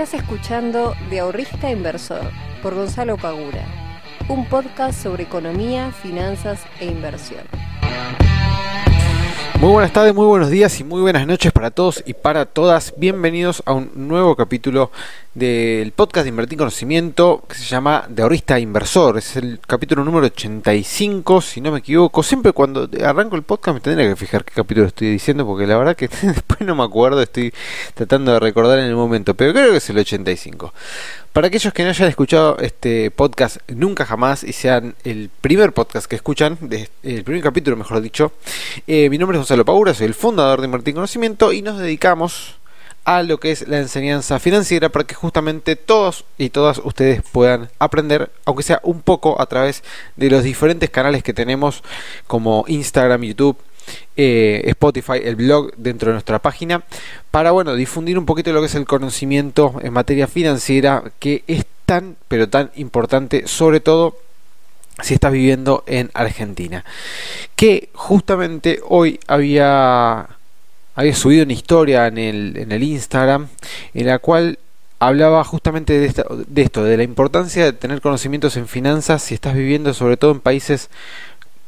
Estás escuchando De Ahorrista Inversor por Gonzalo Pagura, un podcast sobre economía, finanzas e inversión. Muy buenas tardes, muy buenos días y muy buenas noches para todos y para todas. Bienvenidos a un nuevo capítulo del podcast de Invertir Conocimiento que se llama De Ahorrista Inversor. Es el capítulo número 85, si no me equivoco. Siempre cuando arranco el podcast me tendría que fijar qué capítulo estoy diciendo porque la verdad que después no me acuerdo, estoy tratando de recordar en el momento, pero creo que es el 85. Para aquellos que no hayan escuchado este podcast nunca jamás y sean el primer podcast que escuchan, el primer capítulo mejor dicho, eh, mi nombre es Gonzalo Paura, soy el fundador de Invertir Conocimiento y nos dedicamos a lo que es la enseñanza financiera para que justamente todos y todas ustedes puedan aprender, aunque sea un poco a través de los diferentes canales que tenemos como Instagram, YouTube, eh, Spotify, el blog dentro de nuestra página, para bueno, difundir un poquito lo que es el conocimiento en materia financiera que es tan, pero tan importante, sobre todo si estás viviendo en Argentina. Que justamente hoy había, había subido una historia en el, en el Instagram en la cual hablaba justamente de, de esto, de la importancia de tener conocimientos en finanzas si estás viviendo sobre todo en países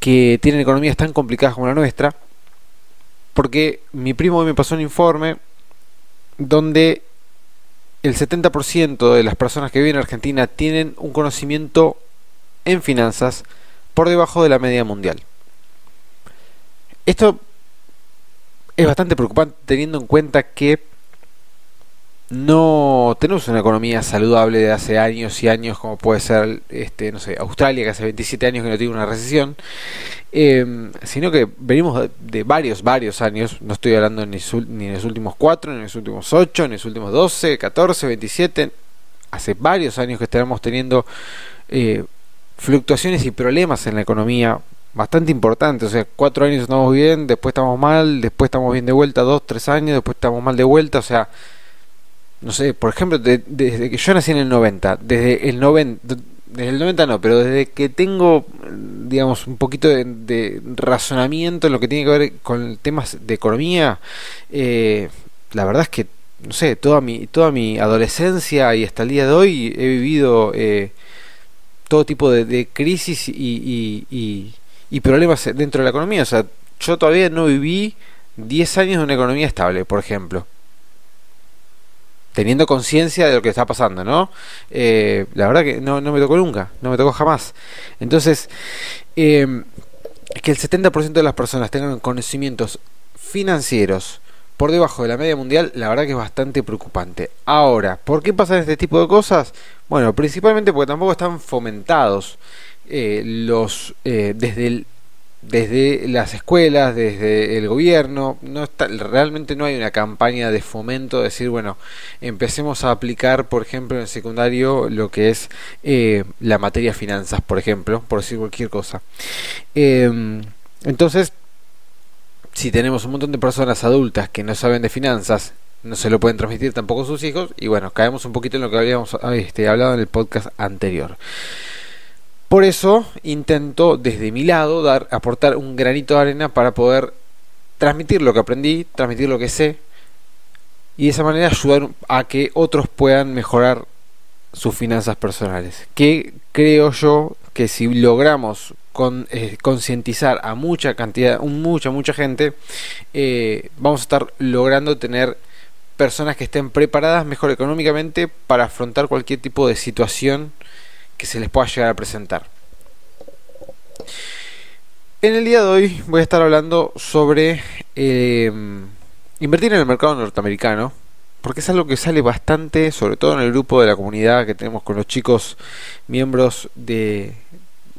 que tienen economías tan complicadas como la nuestra, porque mi primo me pasó un informe donde el 70% de las personas que viven en Argentina tienen un conocimiento en finanzas por debajo de la media mundial. Esto es bastante preocupante teniendo en cuenta que no tenemos una economía saludable de hace años y años como puede ser este no sé Australia que hace 27 años que no tiene una recesión em, sino que venimos de, varios varios años. No estoy hablando ni, en los últimos 4 ni en los últimos 8 ni en los últimos 12 14 27 hace varios años que estamos teniendo eh, fluctuaciones y problemas en la economía bastante importantes, o sea, cuatro años estamos bien, después estamos mal, después estamos bien de vuelta, dos, tres años, después estamos mal de vuelta, o sea, no sé, por ejemplo, desde que yo nací en el 90, desde el 90, desde el 90 no, pero desde que tengo, digamos, un poquito de, razonamiento en lo que tiene que ver con temas de economía, eh, la verdad es que, no sé, toda mi, toda mi adolescencia y hasta el día de hoy he vivido eh, todo tipo de, crisis y, y, y problemas dentro de la economía. O sea, yo todavía no viví 10 años de una economía estable, por ejemplo teniendo conciencia de lo que está pasando, ¿no? Eh, la verdad que no, me tocó nunca, no me tocó jamás. Entonces, eh, que el 70% de las personas tengan conocimientos financieros por debajo de la media mundial, la verdad que es bastante preocupante. Ahora, ¿por qué pasan este tipo de cosas? Bueno, principalmente porque tampoco están fomentados eh, los desde el desde las escuelas, desde el gobierno, no está, realmente no hay una campaña de fomento de decir, bueno, empecemos a aplicar, por ejemplo, en secundario lo que es eh, la materia finanzas, por ejemplo, por decir cualquier cosa. Em, entonces, si tenemos un montón de personas adultas que no saben de finanzas, no se lo pueden transmitir tampoco a sus hijos, y bueno, caemos un poquito en lo que habíamos este, hablado en el podcast anterior. Por eso intento desde mi lado dar, aportar un granito de arena para poder transmitir lo que aprendí, transmitir lo que sé y de esa manera ayudar a que otros puedan mejorar sus finanzas personales. Que creo yo que si logramos con, eh, concientizar a mucha cantidad, mucha, mucha gente, eh, vamos a estar logrando tener personas que estén preparadas mejor económicamente para afrontar cualquier tipo de situación que se les pueda llegar a presentar. En el día de hoy voy a estar hablando sobre em, invertir en el mercado norteamericano, porque es algo que sale bastante, sobre todo en el grupo de la comunidad que tenemos con los chicos miembros de,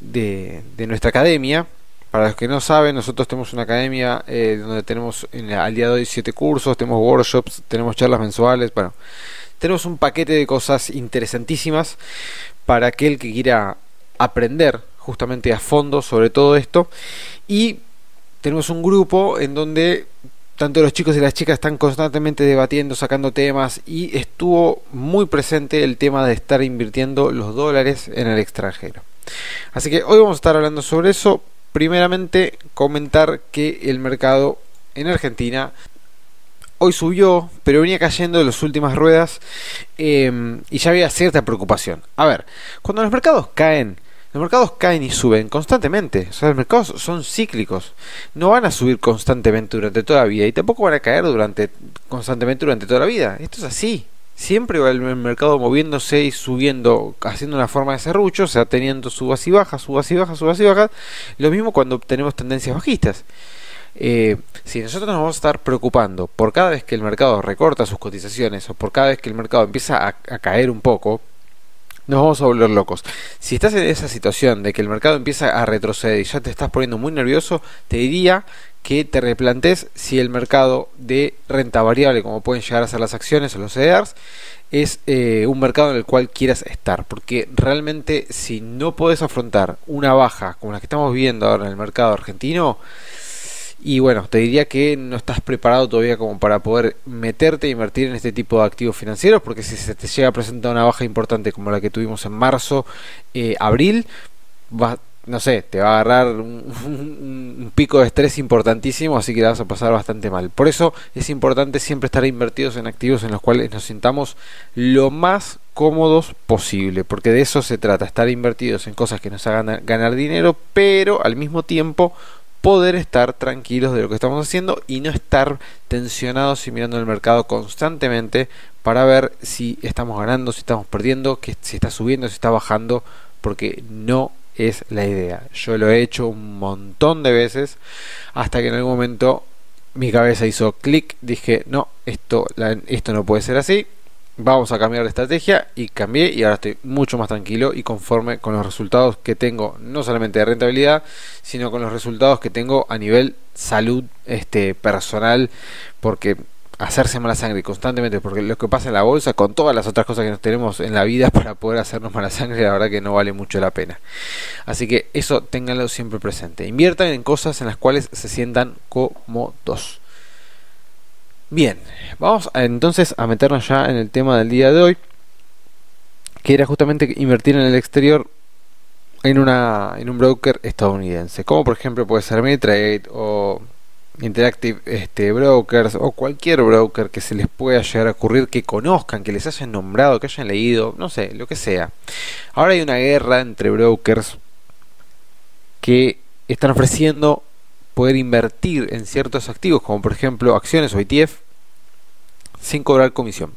de, nuestra academia. Para los que no saben, nosotros tenemos una academia eh, donde tenemos en, al día de hoy siete cursos, tenemos workshops, tenemos charlas mensuales, bueno, tenemos un paquete de cosas interesantísimas para aquel que quiera aprender justamente a fondo sobre todo esto y tenemos un grupo en donde tanto los chicos y las chicas están constantemente debatiendo, sacando temas y estuvo muy presente el tema de estar invirtiendo los dólares en el extranjero. Así que hoy vamos a estar hablando sobre eso. Primeramente comentar que el mercado en Argentina hoy subió, pero venía cayendo de las últimas ruedas em, y ya había cierta preocupación. A ver, cuando los mercados caen, los mercados caen y suben constantemente. O sea, los mercados son cíclicos. No van a subir constantemente durante toda la vida y tampoco van a caer durante constantemente durante toda la vida. Esto es así. Siempre va el mercado moviéndose y subiendo, haciendo una forma de serrucho, o sea, teniendo subas y bajas, subas y bajas, subas y bajas. Lo mismo cuando tenemos tendencias bajistas. Eh, si nosotros nos vamos a estar preocupando por cada vez que el mercado recorta sus cotizaciones o por cada vez que el mercado empieza a caer un poco, nos vamos a volver locos. Si estás en esa situación de que el mercado empieza a retroceder y ya te estás poniendo muy nervioso, te diría que te replantes si el mercado de renta variable, como pueden llegar a ser las acciones o los CDRs, es eh, un mercado en el cual quieras estar. Porque realmente si no puedes afrontar una baja como la que estamos viendo ahora en el mercado argentino, y bueno, te diría que no estás preparado todavía como para poder meterte e invertir en este tipo de activos financieros, porque si se te llega a presentar una baja importante como la que tuvimos en marzo, eh, abril, va, no sé, te va a agarrar un, pico de estrés importantísimo, así que la vas a pasar bastante mal. Por eso es importante siempre estar invertidos en activos en los cuales nos sintamos lo más cómodos posible, porque de eso se trata, estar invertidos en cosas que nos hagan ganar dinero, pero al mismo tiempo poder estar tranquilos de lo que estamos haciendo y no estar tensionados y mirando el mercado constantemente para ver si estamos ganando, si estamos perdiendo, que si está subiendo, si está bajando, porque no es la idea. Yo lo he hecho un montón de veces hasta que en algún momento mi cabeza hizo clic, dije, no, esto, esto no puede ser así, vamos a cambiar de estrategia y cambié y ahora estoy mucho más tranquilo y conforme con los resultados que tengo, no solamente de rentabilidad, sino con los resultados que tengo a nivel salud este personal, porque hacerse mala sangre constantemente, porque lo que pasa en la bolsa, con todas las otras cosas que nos tenemos en la vida para poder hacernos mala sangre, la verdad que no vale mucho la pena. Así que eso ténganlo siempre presente. Inviertan en cosas en las cuales se sientan cómodos. Bien, vamos entonces a meternos ya en el tema del día de hoy, que era justamente invertir en el exterior en una en un broker estadounidense, como por ejemplo puede ser Meditrade o Interactive este, Brokers o cualquier broker que se les pueda llegar a ocurrir, que conozcan, que les hayan nombrado, que hayan leído, no sé, lo que sea. Ahora hay una guerra entre brokers que están ofreciendo poder invertir en ciertos activos, como por ejemplo acciones o ETF, sin cobrar comisión.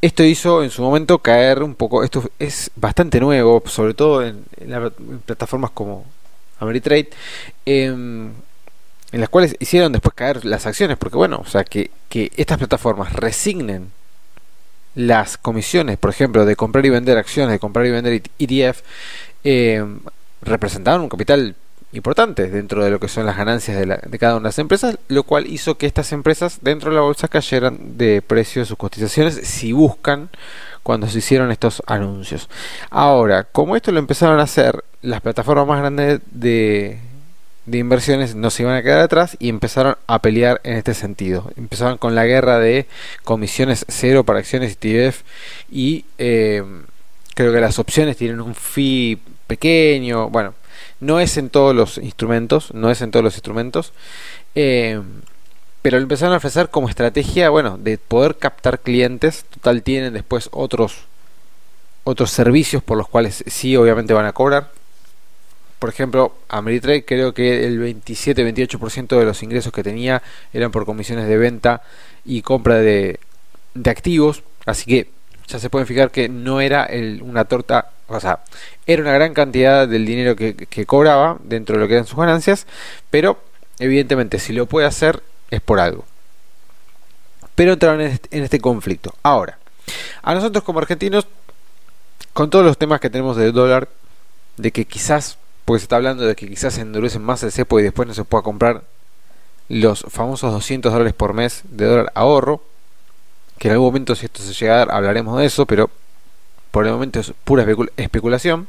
Esto hizo en su momento caer un poco, esto es bastante nuevo, sobre todo en, plataformas como Ameritrade, em, en las cuales hicieron después caer las acciones, porque bueno, o sea, que, que estas plataformas resignen las comisiones, por ejemplo, de comprar y vender acciones, de comprar y vender ETF, eh, representaban un capital importantes dentro de lo que son las ganancias de, cada una de las empresas, lo cual hizo que estas empresas dentro de la bolsa cayeran de precio de sus cotizaciones si buscan cuando se hicieron estos anuncios. Ahora, como esto lo empezaron a hacer, las plataformas más grandes de, de inversiones no se iban a quedar atrás y empezaron a pelear en este sentido. Empezaron con la guerra de comisiones cero para acciones ETF y eh, creo que las opciones tienen un fee pequeño. Bueno, no es en todos los instrumentos, no es en todos los instrumentos. Eh, pero lo empezaron a ofrecer como estrategia, bueno, de poder captar clientes. Total tienen después otros otros servicios por los cuales sí obviamente van a cobrar. Por ejemplo, Ameritrade creo que el 27-28% de los ingresos que tenía eran por comisiones de venta y compra de, de activos. Así que ya se pueden fijar que no era el, una torta, o sea, era una gran cantidad del dinero que, cobraba dentro de lo que eran sus ganancias, pero evidentemente si lo puede hacer es por algo. Pero entraron en este, en este conflicto. Ahora, a nosotros como argentinos, con todos los temas que tenemos del dólar, de que quizás, porque se está hablando de que quizás se endurecen más el cepo y después no se pueda comprar los famosos 200 dólares por mes de dólar ahorro, que en algún momento si esto se llega a dar hablaremos de eso, pero por el momento es pura especulación.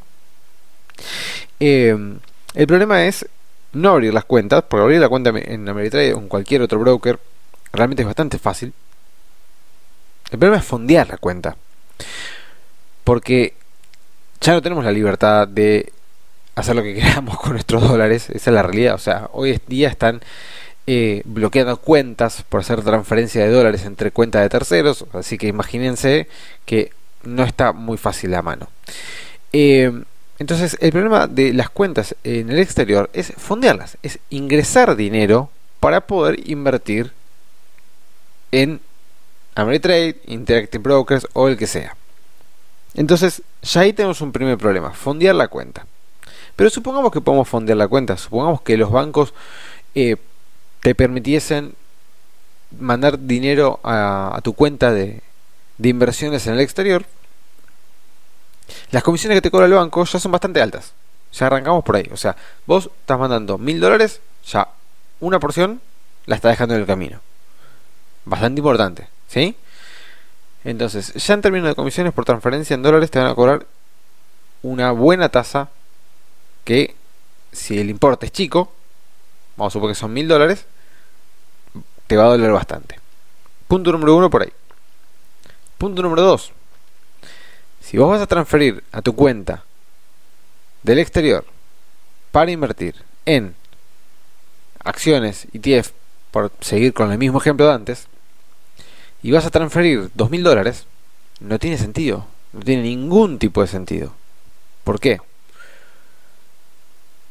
Eh, el problema es no abrir las cuentas, porque abrir la cuenta en Ameritrade o en cualquier otro broker realmente es bastante fácil. El problema es fondear la cuenta. Porque ya no tenemos la libertad de hacer lo que queramos con nuestros dólares. Esa es la realidad. O sea, hoy día están eh, bloqueando cuentas por hacer transferencia de dólares entre cuentas de terceros. Así que imagínense que no está muy fácil a mano. Eh, entonces, el problema de las cuentas en el exterior es fondearlas, es ingresar dinero para poder invertir en Ameritrade, Interactive Brokers o el que sea. Entonces, ya ahí tenemos un primer problema, fondear la cuenta. Pero supongamos que podemos fondear la cuenta, supongamos que los bancos eh, te permitiesen mandar dinero a, tu cuenta de, inversiones en el exterior las comisiones que te cobra el banco ya son bastante altas. Ya arrancamos por ahí. O sea, vos estás mandando mil dólares, ya una porción la está dejando en el camino. Bastante importante, ¿sí? Entonces, ya en términos de comisiones por transferencia en dólares te van a cobrar una buena tasa que si el importe es chico, vamos a suponer que son mil dólares, te va a doler bastante. Punto número uno por ahí. Punto número dos. Si vos vas a transferir a tu cuenta del exterior para invertir en acciones ETF, por seguir con el mismo ejemplo de antes, y vas a transferir dos mil dólares, no tiene sentido. No tiene ningún tipo de sentido. ¿Por qué?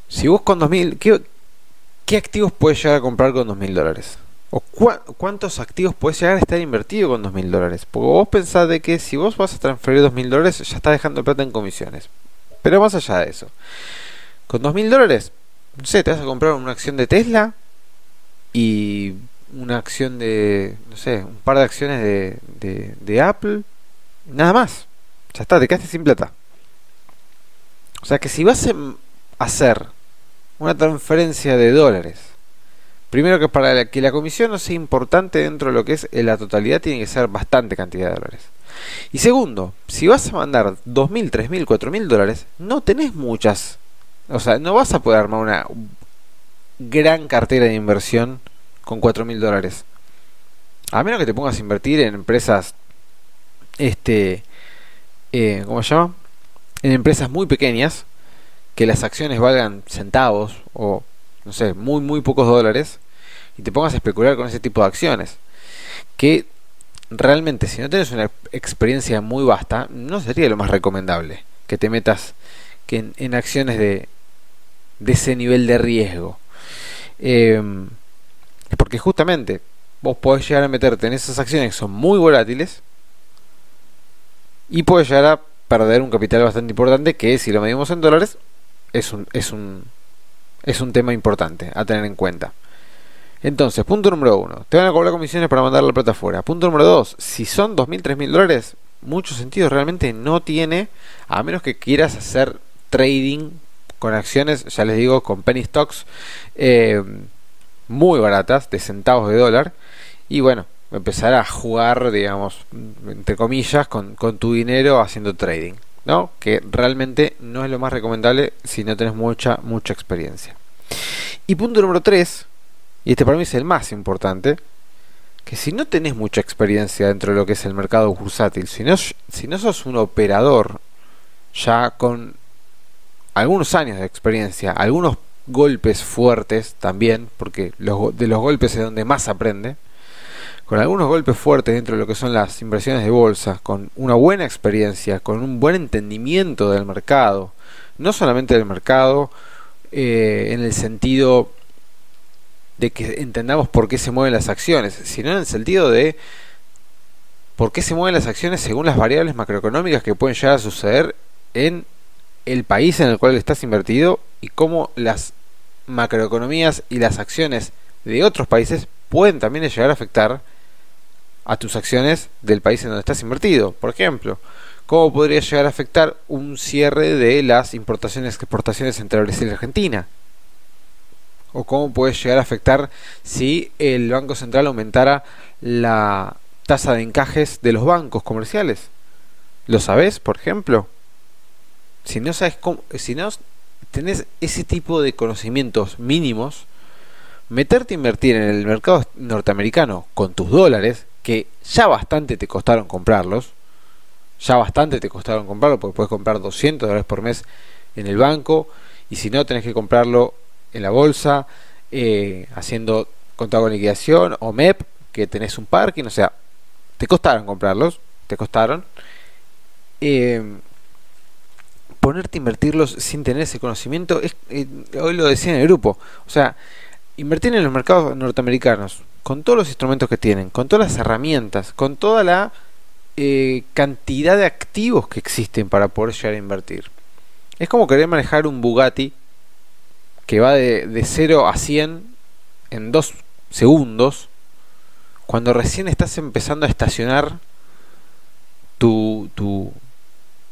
Si vos con dos mil, ¿qué, ¿qué activos puedes llegar a comprar con dos mil dólares? ¿O cuántos activos puedes llegar a estar invertido con dos mil dólares? Porque vos pensás de que si vos vas a transferir dos mil dólares ya estás dejando plata en comisiones. Pero más allá de eso, con dos mil dólares, no sé, te vas a comprar una acción de Tesla y una acción de, no sé, un par de acciones de, de, de Apple, nada más. Ya está, te quedaste sin plata. O sea que si vas a hacer una transferencia de dólares Primero que para que la comisión no sea importante dentro de lo que es la totalidad tiene que ser bastante cantidad de dólares. Y segundo, si vas a mandar 2.000, 3.000, 4.000 dólares, no tenés muchas. O sea, no vas a poder armar una gran cartera de inversión con 4.000 dólares. A menos que te pongas a invertir en empresas, este, eh, ¿cómo se llama? En empresas muy pequeñas, que las acciones valgan centavos o no sé, muy, muy pocos dólares y te pongas a especular con ese tipo de acciones. Que realmente, si no tienes una experiencia muy vasta, no sería lo más recomendable que te metas que en, acciones de, de ese nivel de riesgo. Em, porque justamente vos podés llegar a meterte en esas acciones que son muy volátiles y puedes llegar a perder un capital bastante importante que si lo medimos en dólares es un, es un, es un tema importante a tener en cuenta. Entonces, punto número uno, te van a cobrar comisiones para mandar la plata afuera. Punto número dos, si son 2.000, 3.000 dólares, mucho sentido realmente no tiene, a menos que quieras hacer trading con acciones, ya les digo, con penny stocks eh, muy baratas, de centavos de dólar, y bueno, empezar a jugar, digamos, entre comillas, con, con tu dinero haciendo trading. ¿No? Que realmente no es lo más recomendable si no tenés mucha, mucha experiencia. Y punto número 3, y este para mí es el más importante, que si no tenés mucha experiencia dentro de lo que es el mercado bursátil, si no, si no sos un operador ya con algunos años de experiencia, algunos golpes fuertes también, porque los, de los golpes es donde más aprende, con algunos golpes fuertes dentro de lo que son las inversiones de bolsa, con una buena experiencia, con un buen entendimiento del mercado, no solamente del mercado eh, en el sentido de que entendamos por qué se mueven las acciones, sino en el sentido de por qué se mueven las acciones según las variables macroeconómicas que pueden llegar a suceder en el país en el cual estás invertido y cómo las macroeconomías y las acciones de otros países pueden también llegar a afectar a tus acciones del país en donde estás invertido. Por ejemplo, ¿cómo podría llegar a afectar un cierre de las importaciones y exportaciones entre Brasil y Argentina? ¿O cómo puede llegar a afectar si el Banco Central aumentara la tasa de encajes de los bancos comerciales? ¿Lo sabes, por ejemplo? Si no sabes cómo, si no tenés ese tipo de conocimientos mínimos, meterte a invertir en el mercado norteamericano con tus dólares, que ya bastante te costaron comprarlos, ya bastante te costaron comprarlo porque puedes comprar 200 dólares por mes en el banco y si no tenés que comprarlo en la bolsa, eh, haciendo contado con liquidación o MEP, que tenés un parking, o sea, te costaron comprarlos, te costaron. Eh, ponerte a invertirlos sin tener ese conocimiento, es, eh, hoy lo decía en el grupo, o sea, invertir en los mercados norteamericanos, con todos los instrumentos que tienen, con todas las herramientas, con toda la eh, cantidad de activos que existen para poder llegar a invertir. Es como querer manejar un Bugatti que va de, de 0 a 100 en 2 segundos, cuando recién estás empezando a estacionar tu, tu,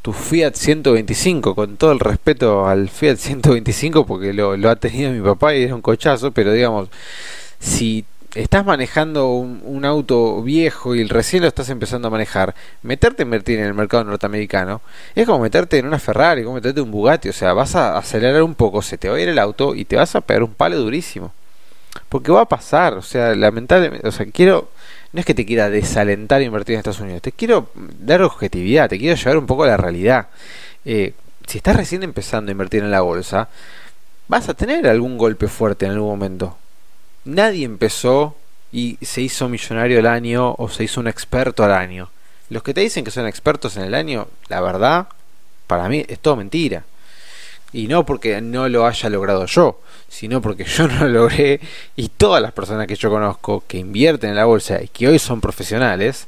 tu Fiat 125, con todo el respeto al Fiat 125, porque lo, lo ha tenido mi papá y era un cochazo, pero digamos, si estás manejando un, auto viejo y recién lo estás empezando a manejar, meterte a invertir en el mercado norteamericano es como meterte en una Ferrari, como meterte en un Bugatti, o sea, vas a acelerar un poco, se te va a ir el auto y te vas a pegar un palo durísimo. Porque va a pasar, o sea, lamentablemente, o sea, quiero no es que te quiera desalentar invertir en Estados Unidos, te quiero dar objetividad, te quiero llevar un poco a la realidad. Eh, si estás recién empezando a invertir en la bolsa, vas a tener algún golpe fuerte en algún momento. Nadie empezó y se hizo millonario al año o se hizo un experto al año. Los que te dicen que son expertos en el año, la verdad, para mí es todo mentira. Y no porque no lo haya logrado yo, sino porque yo no lo logré y todas las personas que yo conozco que invierten en la bolsa y que hoy son profesionales,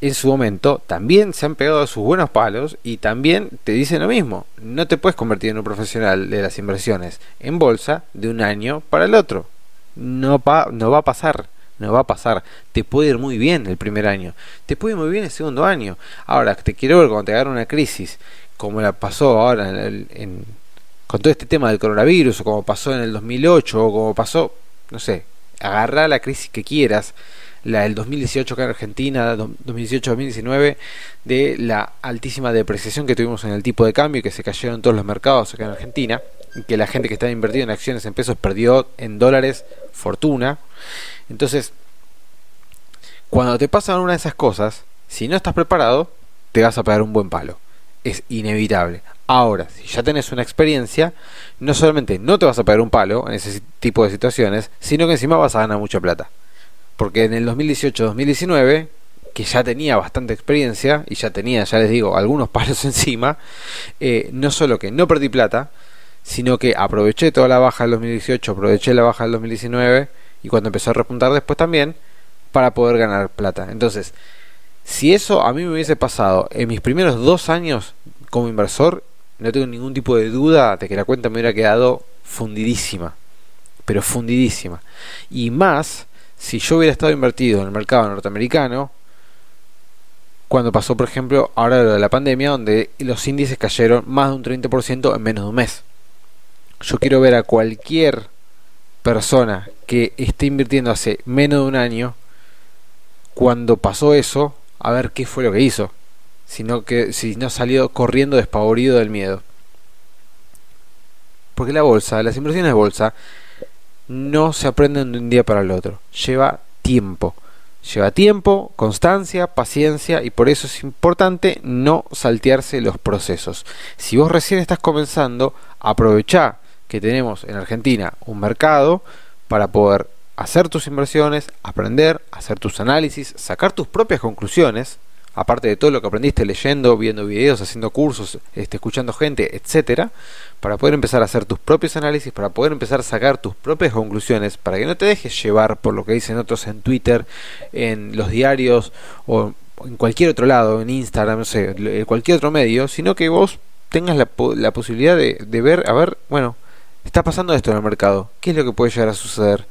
en su momento también se han pegado sus buenos palos y también te dicen lo mismo. No te puedes convertir en un profesional de las inversiones en bolsa de un año para el otro. No, no va a pasar. No va a pasar. Te puede ir muy bien el primer año. Te puede ir muy bien el segundo año. Ahora, te quiero ver cuando te agarra una crisis, como la pasó ahora en, en con todo este tema del coronavirus, o como pasó en el 2008, o como pasó, no sé, agarra la crisis que quieras, la del 2018 acá en Argentina, 2018-2019, de la altísima depreciación que tuvimos en el tipo de cambio, que se cayeron todos los mercados acá en Argentina, y que la gente que estaba invertida en acciones en pesos perdió en dólares fortuna. Entonces, cuando te pasan una de esas cosas, si no estás preparado, te vas a pegar un buen palo. Es inevitable. Ahora, si ya tenés una experiencia, no solamente no te vas a pegar un palo en ese tipo de situaciones, sino que encima vas a ganar mucha plata. Porque en el 2018-2019, que ya tenía bastante experiencia y ya tenía, ya les digo, algunos palos encima, eh, no solo que no perdí plata, sino que aproveché toda la baja del 2018, aproveché la baja del 2019 y cuando empezó a repuntar después también para poder ganar plata. Entonces, si eso a mí me hubiese pasado en mis primeros dos años como inversor, no tengo ningún tipo de duda de que la cuenta me hubiera quedado fundidísima, pero fundidísima. Y más si yo hubiera estado invertido en el mercado norteamericano, cuando pasó, por ejemplo, ahora lo de la pandemia, donde los índices cayeron más de un 30% en menos de un mes. Yo quiero ver a cualquier persona que esté invirtiendo hace menos de un año, cuando pasó eso, a ver qué fue lo que hizo sino que si no salió corriendo despavorido del miedo. Porque la bolsa, las inversiones de bolsa, no se aprenden de un día para el otro. Lleva tiempo. Lleva tiempo, constancia, paciencia y por eso es importante no saltearse los procesos. Si vos recién estás comenzando, aprovecha que tenemos en Argentina un mercado para poder hacer tus inversiones, aprender, hacer tus análisis, sacar tus propias conclusiones aparte de todo lo que aprendiste leyendo, viendo videos, haciendo cursos, este, escuchando gente, etcétera, para poder empezar a hacer tus propios análisis, para poder empezar a sacar tus propias conclusiones, para que no te dejes llevar por lo que dicen otros en Twitter, en los diarios o en cualquier otro lado, en Instagram, no sé, en cualquier otro medio, sino que vos tengas la, la posibilidad de, de ver, a ver, bueno, está pasando esto en el mercado, ¿qué es lo que puede llegar a suceder?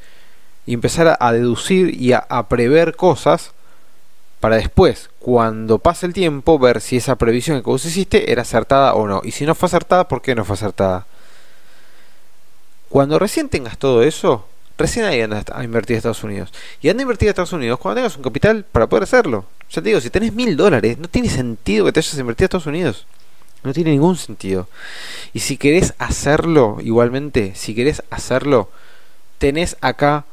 Y empezar a, deducir y a prever cosas para después, cuando pase el tiempo, ver si esa previsión que vos hiciste era acertada o no. Y si no fue acertada, ¿por qué no fue acertada? Cuando recién tengas todo eso, recién ahí andas a invertir en Estados Unidos. Y anda a invertir en Estados Unidos cuando tengas un capital para poder hacerlo. Ya te digo, si tenés mil dólares, no tiene sentido que te hayas invertido en Estados Unidos. No tiene ningún sentido. Y si querés hacerlo, igualmente, si querés hacerlo, tenés acá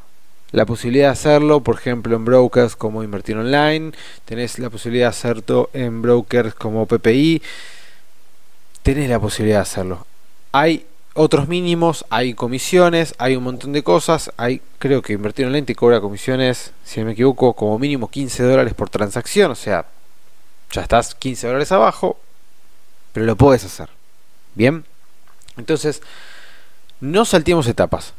la posibilidad de hacerlo, por ejemplo, en brokers como Invertir Online, tenés la posibilidad de hacerlo en brokers como PPI, tenés la posibilidad de hacerlo. Hay otros mínimos, hay comisiones, hay un montón de cosas. Hay, creo que invertir en lente cobra comisiones, si no me equivoco, como mínimo 15 dólares por transacción. O sea, ya estás 15 dólares abajo, pero lo puedes hacer. Bien, entonces, no saltemos etapas.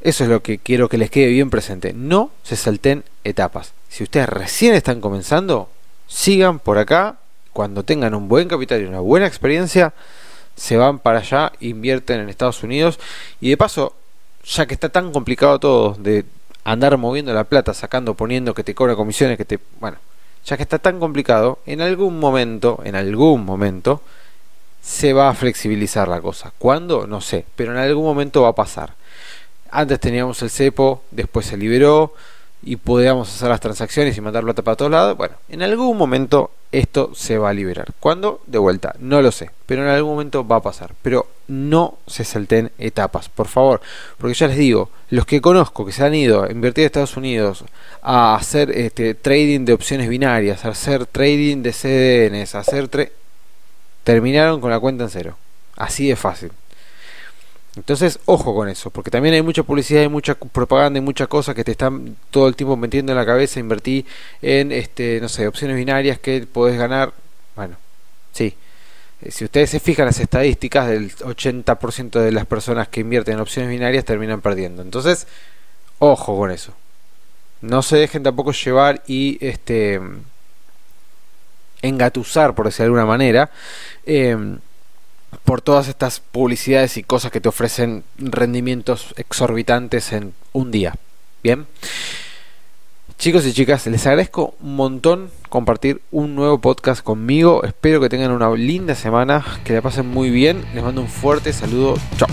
Eso es lo que quiero que les quede bien presente. No se salten etapas. Si ustedes recién están comenzando, sigan por acá. Cuando tengan un buen capital y una buena experiencia, se van para allá, invierten en Estados Unidos y de paso, ya que está tan complicado todo de andar moviendo la plata, sacando, poniendo, que te cobra comisiones, que te... Bueno, ya que está tan complicado, en algún momento, en algún momento, se va a flexibilizar la cosa. ¿Cuándo? No sé, pero en algún momento va a pasar. Antes teníamos el cepo, después se liberó, y podíamos hacer las transacciones y mandar plata para todos lados, bueno, en algún momento esto se va a liberar. ¿Cuándo? De vuelta, no lo sé, pero en algún momento va a pasar. Pero no se salten etapas, por favor, porque ya les digo, los que conozco que se han ido a invertir en Estados Unidos a hacer este, trading de opciones binarias, a hacer trading de CDNs, a hacer terminaron con la cuenta en cero. Así de fácil. Entonces, ojo con eso, porque también hay mucha publicidad, hay mucha propaganda, y muchas cosas que te están todo el tiempo metiendo en la cabeza, invertí en, este, no sé, opciones binarias que podés ganar. Bueno, sí. Eh, si ustedes se fijan las estadísticas, del 80% de las personas que invierten en opciones binarias terminan perdiendo. Entonces, ojo con eso. No se dejen tampoco llevar y este engatusar, por decir de alguna manera. Eh, por todas estas publicidades y cosas que te ofrecen rendimientos exorbitantes en un día. Bien. Chicos y chicas, les agradezco un montón compartir un nuevo podcast conmigo. Espero que tengan una linda semana, que la pasen muy bien. Les mando un fuerte saludo. Chao.